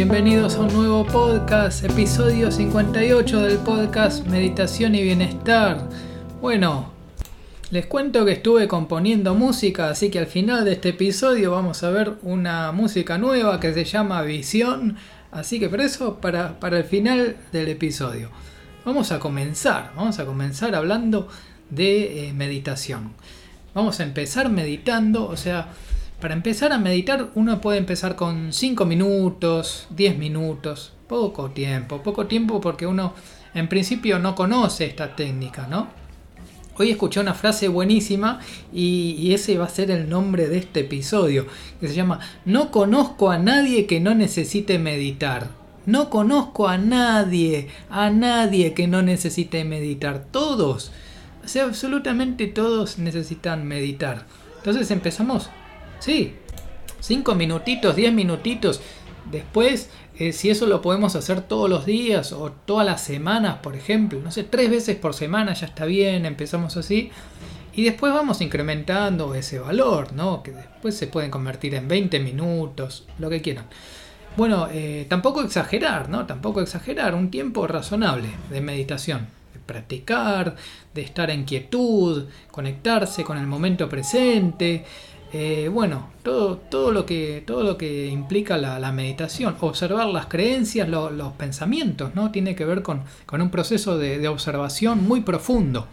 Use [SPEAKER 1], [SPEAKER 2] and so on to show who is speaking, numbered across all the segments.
[SPEAKER 1] bienvenidos a un nuevo podcast, episodio 58 del podcast Meditación y Bienestar. Bueno, les cuento que estuve componiendo música, así que al final de este episodio vamos a ver una música nueva que se llama Visión, así que por eso para, para el final del episodio. Vamos a comenzar, vamos a comenzar hablando de eh, meditación. Vamos a empezar meditando, o sea, para empezar a meditar uno puede empezar con 5 minutos, 10 minutos, poco tiempo, poco tiempo porque uno en principio no conoce esta técnica, ¿no? Hoy escuché una frase buenísima y, y, ese va a ser el nombre de este episodio, que se llama No conozco a nadie que no necesite meditar. No conozco a nadie, a nadie que no necesite meditar. Todos, o sea, absolutamente todos necesitan meditar. Entonces empezamos Sí, cinco minutitos, diez minutitos. Después, eh, si eso lo podemos hacer todos los días o todas las semanas, por ejemplo, no sé, tres veces por semana ya está bien, empezamos así. Y después vamos incrementando ese valor, ¿no? Que después se pueden convertir en 20 minutos, lo que quieran. Bueno, eh, tampoco exagerar, ¿no? Tampoco exagerar, un tiempo razonable de meditación, de practicar, de estar en quietud, conectarse con el momento presente, eh, bueno, todo, todo, lo que, todo lo que implica la, meditación, observar las creencias, los pensamientos, ¿no? Tiene que ver con, un proceso de, observación muy profundo.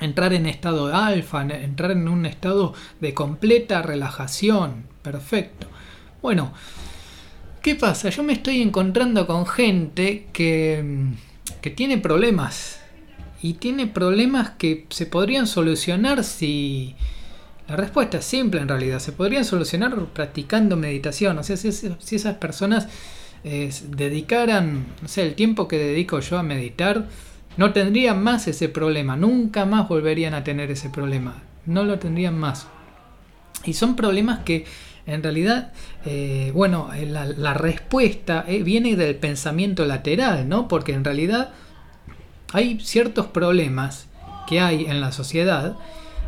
[SPEAKER 1] Entrar en estado de alfa, entrar en un estado de completa relajación. Perfecto. Bueno, ¿qué pasa? Yo me estoy encontrando con gente que, que tiene problemas. Y tiene problemas que se podrían solucionar si, la respuesta es simple en realidad, se podrían solucionar practicando meditación, o sea, si, esas personas eh, dedicaran, no sé, el tiempo que dedico yo a meditar, no tendrían más ese problema, nunca más volverían a tener ese problema, no lo tendrían más. Y son problemas que en realidad, eh, bueno, eh, la, respuesta viene del pensamiento lateral, ¿no? Porque en realidad hay ciertos problemas que hay en la sociedad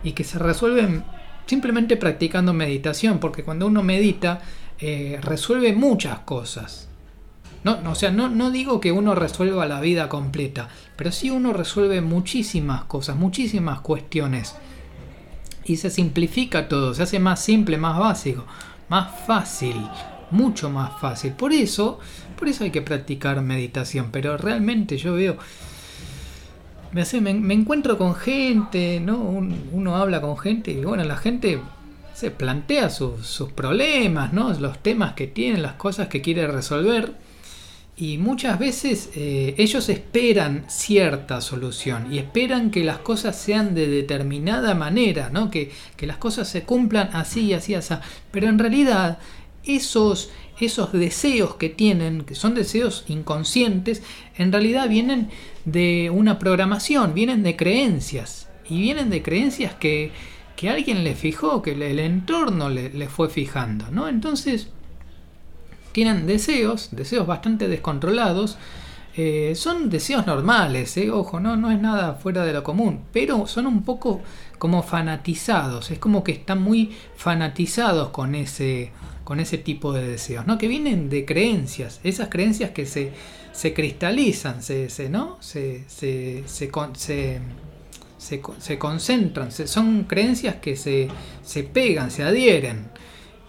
[SPEAKER 1] y que se resuelven simplemente practicando meditación, porque cuando uno medita eh, resuelve muchas cosas. No, o sea, no, no digo que uno resuelva la vida completa, pero sí uno resuelve muchísimas cosas, muchísimas cuestiones. Y se simplifica todo, se hace más simple, más básico, más fácil, mucho más fácil. Por eso, por eso hay que practicar meditación. Pero realmente yo veo me, encuentro con gente, ¿no? uno habla con gente y bueno, la gente se plantea sus problemas, ¿no? Los temas que tiene, las cosas que quiere resolver. Y muchas veces eh, ellos esperan cierta solución y esperan que las cosas sean de determinada manera, ¿no? que, que las cosas se cumplan así así, así. Pero en realidad esos, esos deseos que tienen, que son deseos inconscientes, en realidad vienen de una programación, vienen de creencias. Y vienen de creencias que, que alguien le fijó, que el entorno le, fue fijando. ¿no? Entonces, tienen deseos, deseos bastante descontrolados. Eh, son deseos normales, eh, ojo, no, no es nada fuera de lo común, pero son un poco como fanatizados, es como que están muy fanatizados con ese, con ese tipo de deseos, ¿no? que vienen de creencias, esas creencias que se, se cristalizan, se, se, ¿no? se, se, se, concentran, son creencias que se, se pegan, se adhieren.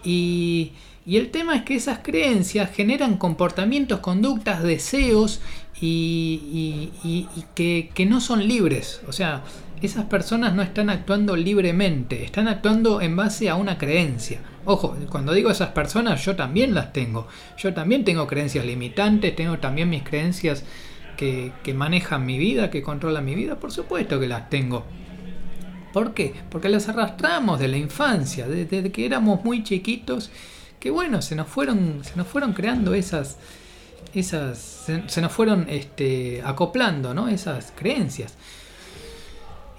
[SPEAKER 1] Y, y, el tema es que esas creencias generan comportamientos, conductas, deseos y, y, que, que, no son libres. O sea, esas personas no están actuando libremente, están actuando en base a una creencia. Ojo, cuando digo esas personas, yo también las tengo. Yo también tengo creencias limitantes, tengo también mis creencias que, manejan mi vida, que controlan mi vida, por supuesto que las tengo. ¿Por qué? Porque las arrastramos de la infancia, desde que éramos muy chiquitos, que bueno, se nos fueron, se nos fueron creando esas, esas, se, nos fueron este, acoplando, ¿no? Esas creencias.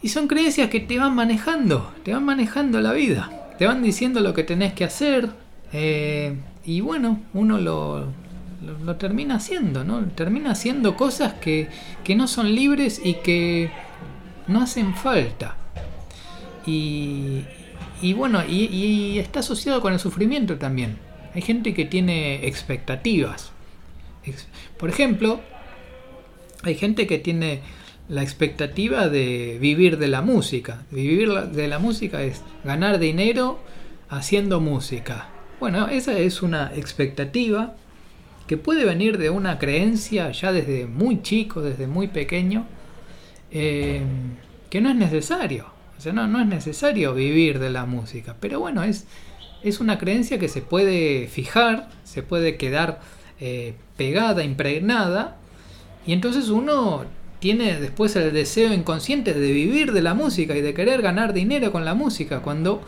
[SPEAKER 1] Y son creencias que te van manejando, te van manejando la vida, te van diciendo lo que tenés que hacer. Eh, y bueno, uno lo, lo, termina haciendo, ¿no? Termina haciendo cosas que, no son libres y que no hacen falta. Y, y bueno, y, está asociado con el sufrimiento también. Hay gente que tiene expectativas. Por ejemplo, hay gente que tiene la expectativa de vivir de la música. Vivir de la música es ganar dinero haciendo música. Bueno, esa es una expectativa que puede venir de una creencia ya desde muy chico, desde muy pequeño, eh, que no es necesario. O sea, no, no es necesario vivir de la música. Pero bueno, es, es una creencia que se puede fijar, se puede quedar eh, pegada, impregnada, y entonces uno tiene después el deseo inconsciente de vivir de la música y de querer ganar dinero con la música, cuando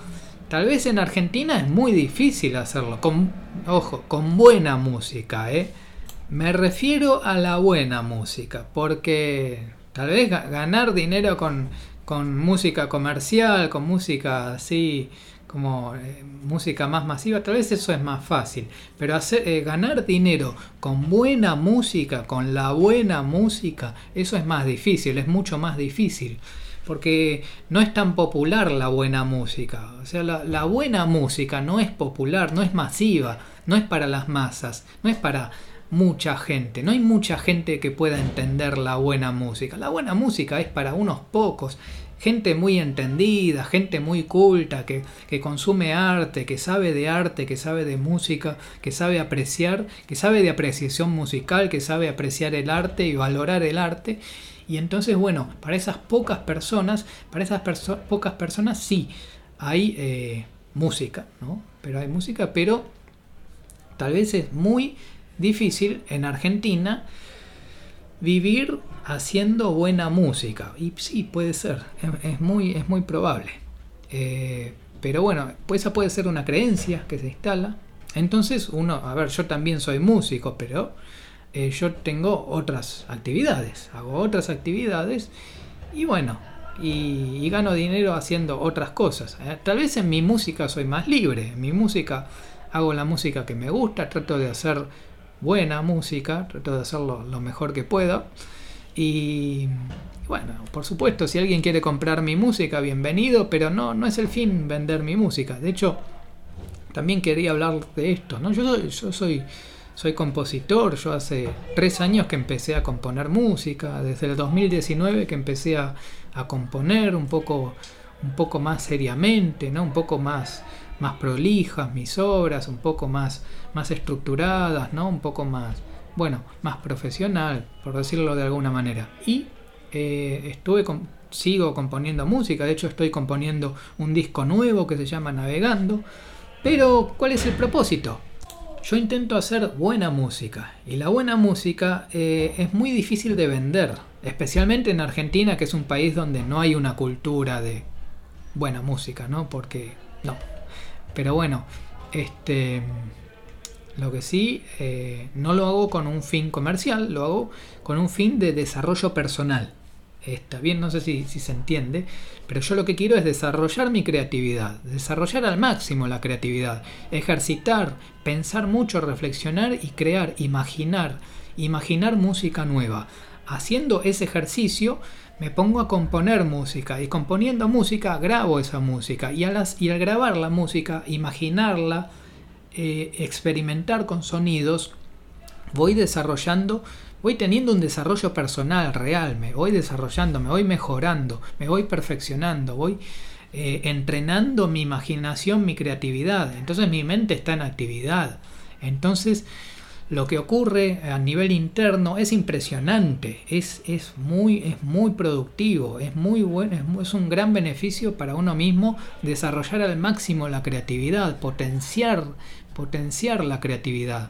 [SPEAKER 1] tal vez en Argentina es muy difícil hacerlo, con, ojo, con buena música, ¿eh? Me refiero a la buena música, porque tal vez ganar dinero con, con música comercial, con música así como eh, música más masiva, tal vez eso es más fácil, pero hacer, eh, ganar dinero con buena música, con la buena música, eso es más difícil, es mucho más difícil, porque no es tan popular la buena música, o sea, la, la buena música no es popular, no es masiva, no es para las masas, no es para mucha gente, no hay mucha gente que pueda entender la buena música, la buena música es para unos pocos, gente muy entendida, gente muy culta, que, consume arte, que sabe de arte, que sabe de música, que sabe apreciar, que sabe de apreciación musical, que sabe apreciar el arte y valorar el arte. Y entonces, bueno, para esas pocas personas, para esas pocas personas sí hay eh, música, ¿no? Pero hay música, pero tal vez es muy difícil en Argentina vivir haciendo buena música. Y sí, puede ser, es, muy, es muy probable. Eh, pero bueno, pues esa puede ser una creencia que se instala. Entonces uno, a ver, yo también soy músico, pero eh, yo tengo otras actividades, hago otras actividades y bueno, y, gano dinero haciendo otras cosas. Eh, tal vez en mi música soy más libre, en mi música hago la música que me gusta, trato de hacer buena música, trato de hacerlo lo mejor que pueda. Y bueno, por supuesto, si alguien quiere comprar mi música, bienvenido, pero no, no es el fin vender mi música. De hecho, también quería hablar de esto, ¿no? Yo soy, soy, soy compositor, yo hace tres años que empecé a componer música, desde el 2019 que empecé a, a componer un poco, un poco más seriamente, ¿no? Un poco más más prolijas mis obras, un poco más, más estructuradas, ¿no? Un poco más, bueno, más profesional, por decirlo de alguna manera. Y eh, estuve sigo componiendo música, de hecho estoy componiendo un disco nuevo que se llama Navegando. Pero, ¿cuál es el propósito? Yo intento hacer buena música y la buena música eh, es muy difícil de vender, especialmente en Argentina, que es un país donde no hay una cultura de buena música, ¿no? Porque no, pero bueno, este, lo que sí, eh, no lo hago con un fin comercial, lo hago con un fin de desarrollo personal. Está bien, no sé si, si, se entiende, pero yo lo que quiero es desarrollar mi creatividad, desarrollar al máximo la creatividad, ejercitar, pensar mucho, reflexionar y crear, imaginar, imaginar música nueva. Haciendo ese ejercicio, me pongo a componer música y componiendo música grabo esa música y, al grabar la música, imaginarla, eh, experimentar con sonidos, voy desarrollando, voy teniendo un desarrollo personal real, me voy desarrollando, me voy mejorando, me voy perfeccionando, voy eh, entrenando mi imaginación, mi creatividad. Entonces mi mente está en actividad. Entonces lo que ocurre a nivel interno es impresionante, es, es, muy, es muy productivo, es muy bueno, es, un gran beneficio para uno mismo desarrollar al máximo la creatividad, potenciar, potenciar la creatividad.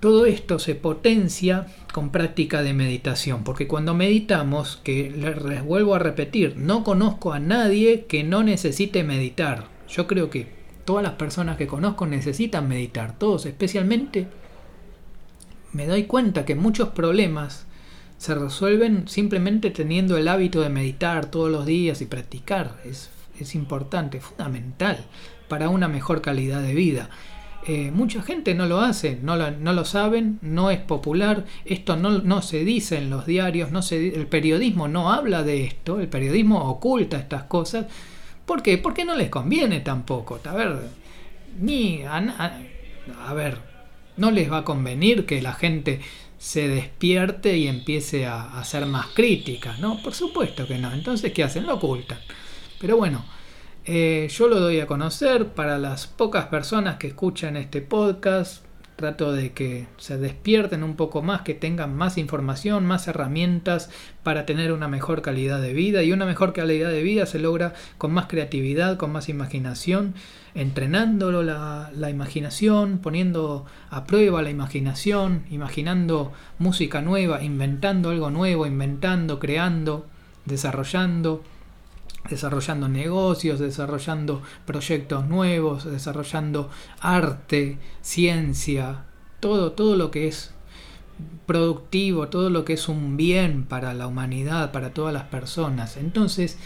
[SPEAKER 1] Todo esto se potencia con práctica de meditación, porque cuando meditamos, que les vuelvo a repetir, no conozco a nadie que no necesite meditar. Yo creo que todas las personas que conozco necesitan meditar, todos, especialmente me doy cuenta que muchos problemas se resuelven simplemente teniendo el hábito de meditar todos los días y practicar. Es, es importante, fundamental para una mejor calidad de vida. Eh, mucha gente no lo hace, no lo, no lo, saben, no es popular, esto no, no se dice en los diarios, no se, el periodismo no habla de esto, el periodismo oculta estas cosas. ¿Por qué? Porque no les conviene tampoco. A ver, ni a, a ver, no les va a convenir que la gente se despierte y empiece a, a ser más crítica, ¿no? Por supuesto que no. Entonces, ¿qué hacen? Lo ocultan. Pero bueno, eh, yo lo doy a conocer para las pocas personas que escuchan este podcast. Trato de que se despierten un poco más, que tengan más información, más herramientas para tener una mejor calidad de vida. Y una mejor calidad de vida se logra con más creatividad, con más imaginación, entrenándolo la, la imaginación, poniendo a prueba la imaginación, imaginando música nueva, inventando algo nuevo, inventando, creando, desarrollando desarrollando negocios, desarrollando proyectos nuevos, desarrollando arte, ciencia, todo, todo lo que es productivo, todo lo que es un bien para la humanidad, para todas las personas. Entonces,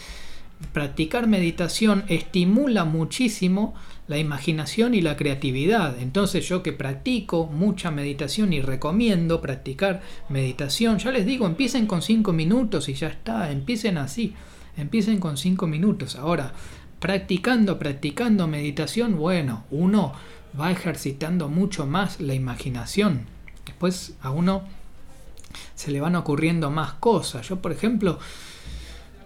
[SPEAKER 1] practicar meditación estimula muchísimo la imaginación y la creatividad. Entonces yo que practico mucha meditación y recomiendo practicar meditación, ya les digo, empiecen con 5 minutos y ya está, empiecen así. Empiecen con 5 minutos. Ahora, practicando, practicando meditación, bueno, uno va ejercitando mucho más la imaginación. Después a uno se le van ocurriendo más cosas. Yo, por ejemplo,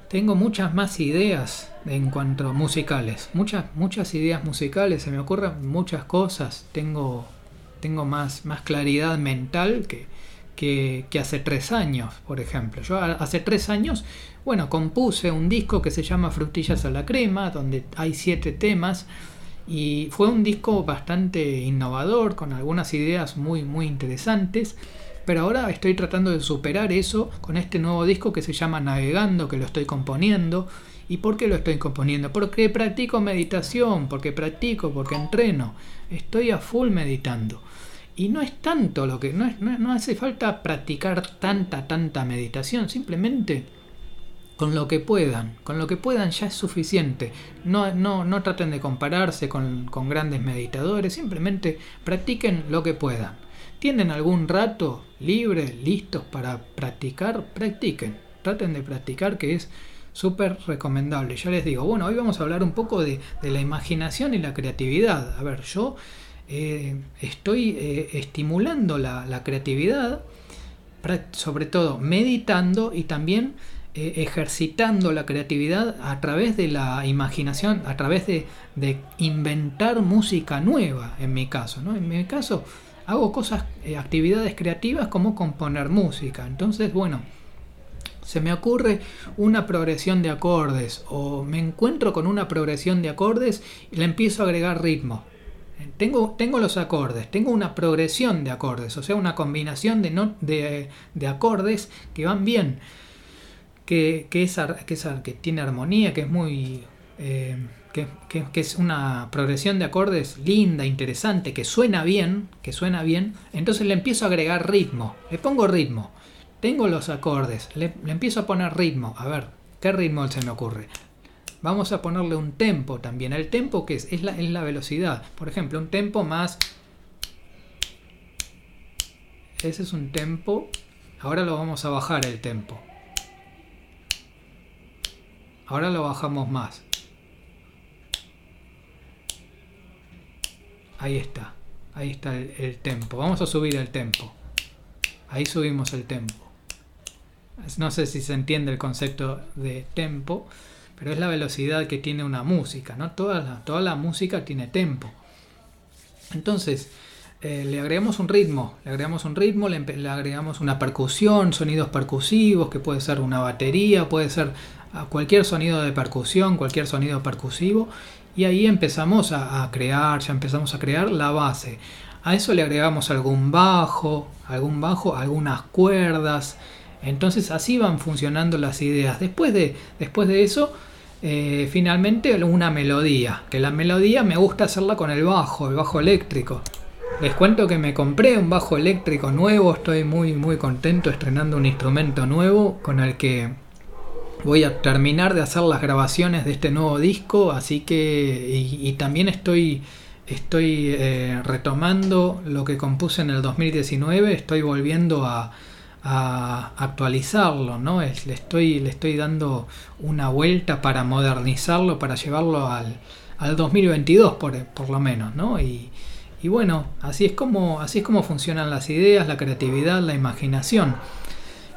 [SPEAKER 1] tengo muchas más ideas en cuanto a musicales. Muchas, muchas ideas musicales, se me ocurren muchas cosas. Tengo, tengo más, más claridad mental que, que, que hace tres años, por ejemplo. Yo hace tres años bueno, compuse un disco que se llama Frutillas a la Crema, donde hay siete temas. Y fue un disco bastante innovador, con algunas ideas muy, muy interesantes. Pero ahora estoy tratando de superar eso con este nuevo disco que se llama Navegando, que lo estoy componiendo. ¿Y por qué lo estoy componiendo? Porque practico meditación, porque practico, porque entreno. Estoy a full meditando. Y no es tanto lo que... No, no, no hace falta practicar tanta, tanta meditación. Simplemente con lo que puedan, con lo que puedan ya es suficiente. No, no, no traten de compararse con, con, grandes meditadores, simplemente practiquen lo que puedan. ¿Tienen algún rato libre, listos para practicar? Practiquen, traten de practicar que es súper recomendable. Ya les digo, bueno, hoy vamos a hablar un poco de, de la imaginación y la creatividad. A ver, yo eh, estoy eh, estimulando la, la creatividad, sobre todo meditando y también eh, ejercitando la creatividad a través de la imaginación, a través de, inventar música nueva, en mi caso. ¿no? En mi caso hago cosas, eh, actividades creativas como componer música. Entonces, bueno, se me ocurre una progresión de acordes o me encuentro con una progresión de acordes y le empiezo a agregar ritmo. Tengo, tengo, los acordes, tengo una progresión de acordes, o sea, una combinación de, no, de, de acordes que van bien que, que, tiene armonía, que es muy... Eh, que, es una progresión de acordes linda, interesante, que suena bien, que suena bien, entonces le empiezo a agregar ritmo, le pongo ritmo, tengo los acordes, le, empiezo a poner ritmo, a ver, ¿qué ritmo se me ocurre? Vamos a ponerle un tempo también, el tempo que es, es, la, es la velocidad, por ejemplo, un tempo más... Ese es un tempo, ahora lo vamos a bajar el tempo. Ahora lo bajamos más. Ahí está. Ahí está el, tempo. Vamos a subir el tempo. Ahí subimos el tempo. No sé si se entiende el concepto de tempo, pero es la velocidad que tiene una música, ¿no? Toda la, toda la música tiene tempo. Entonces, eh, le agregamos un ritmo, le agregamos un ritmo, le, le, agregamos una percusión, sonidos percusivos, que puede ser una batería, puede ser a cualquier sonido de percusión, cualquier sonido percusivo, y ahí empezamos a, crear, ya empezamos a crear la base. A eso le agregamos algún bajo, algún bajo, algunas cuerdas. Entonces así van funcionando las ideas. Después de, después de eso, eh, finalmente una melodía. Que la melodía me gusta hacerla con el bajo, el bajo eléctrico. Les cuento que me compré un bajo eléctrico nuevo. Estoy muy muy contento estrenando un instrumento nuevo con el que voy a terminar de hacer las grabaciones de este nuevo disco, así que y, también estoy estoy eh, retomando lo que compuse en el 2019, estoy volviendo a, actualizarlo, ¿no? le, estoy, le estoy dando una vuelta para modernizarlo, para llevarlo al, al 2022 por, por lo menos, ¿no? Y, Y bueno, así es como, así es como funcionan las ideas, la creatividad, la imaginación.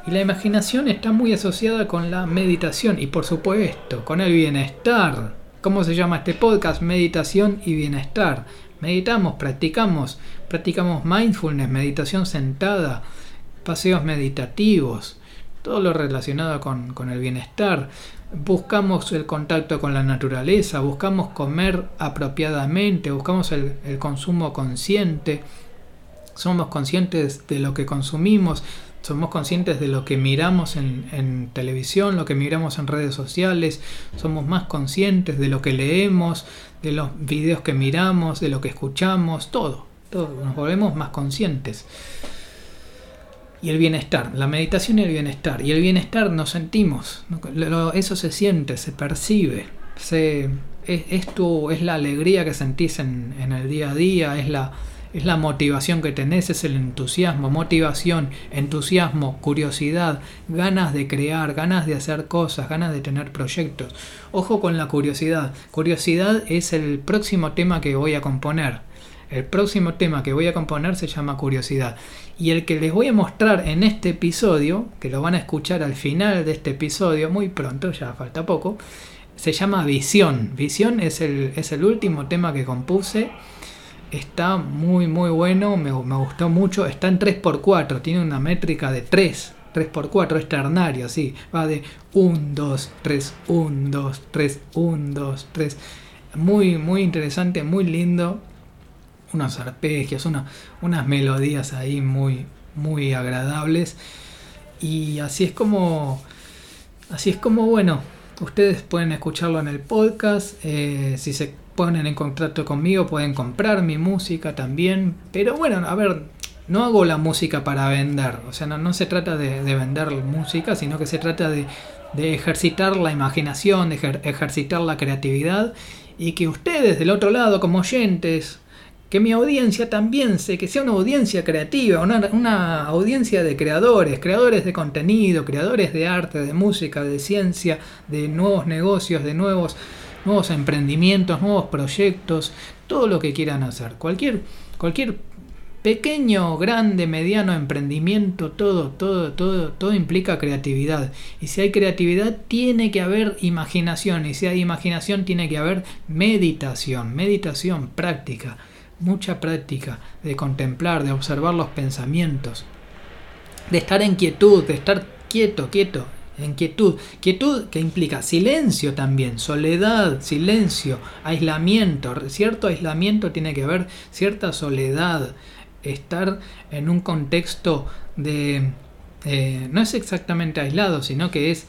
[SPEAKER 1] Y la imaginación está muy asociada con la meditación y por supuesto con el bienestar. ¿Cómo se llama este podcast? Meditación y bienestar. Meditamos, practicamos, practicamos mindfulness, meditación sentada, paseos meditativos, todo lo relacionado con, el bienestar. Buscamos el contacto con la naturaleza, buscamos comer apropiadamente, buscamos el consumo consciente, somos conscientes de lo que consumimos, somos conscientes de lo que miramos en, televisión, lo que miramos en redes sociales, somos más conscientes de lo que leemos, de los videos que miramos, de lo que escuchamos, todo, todo, nos volvemos más conscientes. Y el bienestar, la meditación y el bienestar. Y el bienestar nos sentimos, eso se siente, se percibe, se, es, es la alegría que sentís en, en el día a día, es la, es la motivación que tenés, es el entusiasmo, motivación, entusiasmo, curiosidad, ganas de crear, ganas de hacer cosas, ganas de tener proyectos. Ojo con la curiosidad. Curiosidad es el próximo tema que voy a componer. El próximo tema que voy a componer se llama curiosidad. Y el que les voy a mostrar en este episodio, que lo van a escuchar al final de este episodio, muy pronto, ya falta poco, se llama visión. Visión es el, es el último tema que compuse Está muy muy bueno, me, gustó mucho. Está en 3x4, tiene una métrica de 3. 3x4 es ternario, sí. Va de 1, 2, 3, 1, 2, 3, 1, 2, 3. Muy, muy interesante, muy lindo. Unos arpegios, unas melodías ahí muy, muy agradables. Y así es como, así es como, bueno, ustedes pueden escucharlo en el podcast. Eh, si se ponen en contacto conmigo, pueden comprar mi música también. Pero bueno, a ver, no hago la música para vender. O sea, no, se trata de, vender música, sino que se trata de, ejercitar la imaginación, de ejercitar la creatividad. Y que ustedes del otro lado, como oyentes, que mi audiencia también sé que sea una audiencia creativa, una, una, audiencia de creadores, creadores de contenido, creadores de arte, de música, de ciencia, de nuevos negocios, de nuevos nuevos emprendimientos, nuevos proyectos, todo lo que quieran hacer. Cualquier, cualquier pequeño, grande, mediano emprendimiento, todo, todo, todo, todo implica creatividad. Y si hay creatividad, tiene que haber imaginación. Y si hay imaginación, tiene que haber meditación, meditación, práctica, mucha práctica de contemplar, de observar los pensamientos, de estar en quietud, de estar quieto, quieto, en quietud. Quietud que implica silencio también, soledad, silencio, aislamiento. Cierto aislamiento tiene que ver cierta soledad, estar en un contexto de... Eh, no es exactamente aislado, sino que es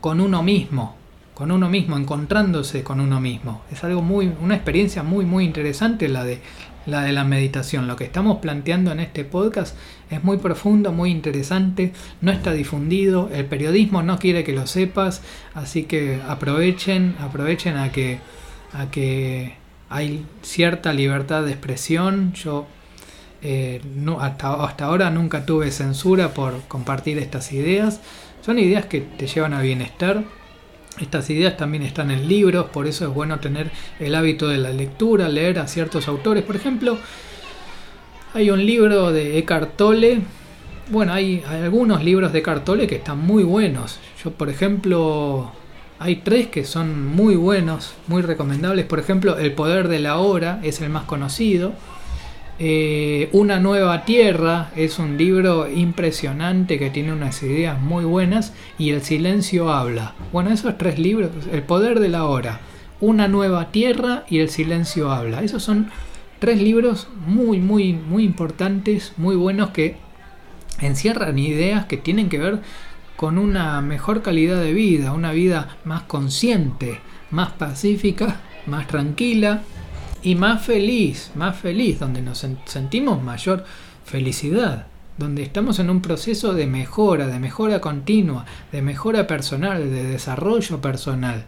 [SPEAKER 1] con uno mismo, con uno mismo, encontrándose con uno mismo. Es algo muy, una experiencia muy, muy interesante la de la de la meditación. Lo que estamos planteando en este podcast es muy profundo, muy interesante, no está difundido, el periodismo no quiere que lo sepas, así que aprovechen, aprovechen a que, a que hay cierta libertad de expresión. Yo eh, no, hasta, hasta ahora nunca tuve censura por compartir estas ideas. Son ideas que te llevan a bienestar estas ideas también están en libros, por eso es bueno tener el hábito de la lectura, leer a ciertos autores. Por ejemplo, hay un libro de Eckhart Tolle. Bueno, hay, algunos libros de Eckhart Tolle que están muy buenos. Yo, por ejemplo, hay tres que son muy buenos, muy recomendables. Por ejemplo, El poder de la hora es el más conocido. Eh, Una nueva tierra es un libro impresionante que tiene unas ideas muy buenas y El silencio habla. Bueno, esos tres libros, El poder de la hora, Una nueva tierra y El silencio habla. Esos son tres libros muy, muy, muy importantes, muy buenos que encierran ideas que tienen que ver con una mejor calidad de vida, una vida más consciente, más pacífica, más tranquila, y más feliz, más feliz, donde nos sentimos mayor felicidad, donde estamos en un proceso de mejora, de mejora continua, de mejora personal, de desarrollo personal,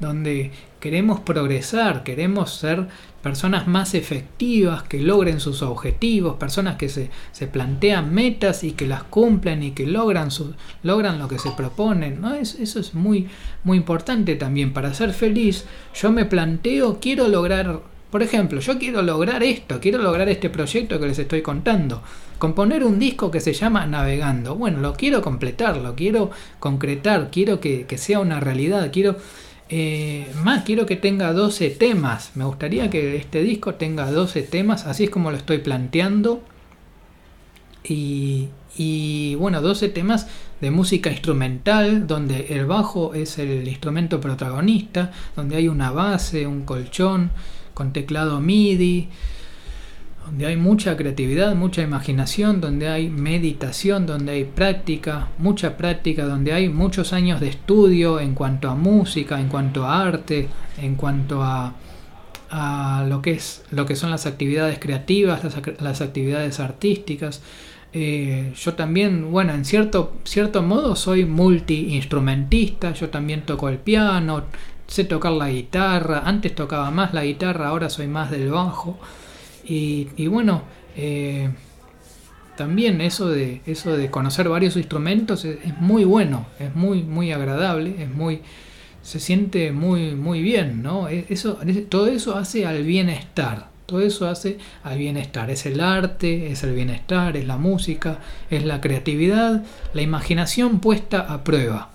[SPEAKER 1] donde queremos progresar, queremos ser personas más efectivas, que logren sus objetivos, personas que se, se plantean metas y que las cumplen y que logran, su, logran lo que se proponen. ¿no? eso es muy, muy importante también. Para ser feliz, yo me planteo, quiero lograr Por ejemplo, yo quiero lograr esto, quiero lograr este proyecto que les estoy contando. Componer un disco que se llama Navegando. Bueno, lo quiero completar, lo quiero concretar, quiero que, sea una realidad, quiero... Eh, más quiero que tenga 12 temas. Me gustaría que este disco tenga 12 temas, así es como lo estoy planteando. Y, y bueno, 12 temas de música instrumental, donde el bajo es el instrumento protagonista, donde hay una base, un colchón con teclado MIDI, donde hay mucha creatividad, mucha imaginación, donde hay meditación, donde hay práctica, mucha práctica, donde hay muchos años de estudio en cuanto a música, en cuanto a arte, en cuanto a, a lo, que es, lo que son las actividades creativas, las, actividades artísticas. Eh, yo también, bueno, en cierto, cierto modo soy multi-instrumentista, yo también toco el piano, sé tocar la guitarra, antes tocaba más la guitarra, ahora soy más del bajo. Y, bueno, eh, también eso de, eso de conocer varios instrumentos es, muy bueno, es muy, muy agradable, es muy, se siente muy, muy bien, ¿no? E, eso, todo eso hace al bienestar. Todo eso hace al bienestar. Es el arte, es el bienestar, es la música, es la creatividad, la imaginación puesta a prueba.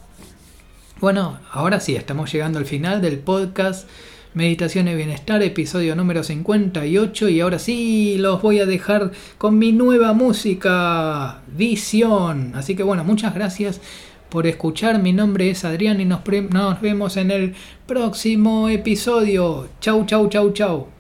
[SPEAKER 1] Bueno, ahora sí, estamos llegando al final del podcast Meditación y Bienestar, episodio número 58 y ahora sí los voy a dejar con mi nueva música, Visión. Así que bueno, muchas gracias por escuchar. Mi nombre es Adrián y nos, nos vemos en el próximo episodio. Chau, chau, chau, chau.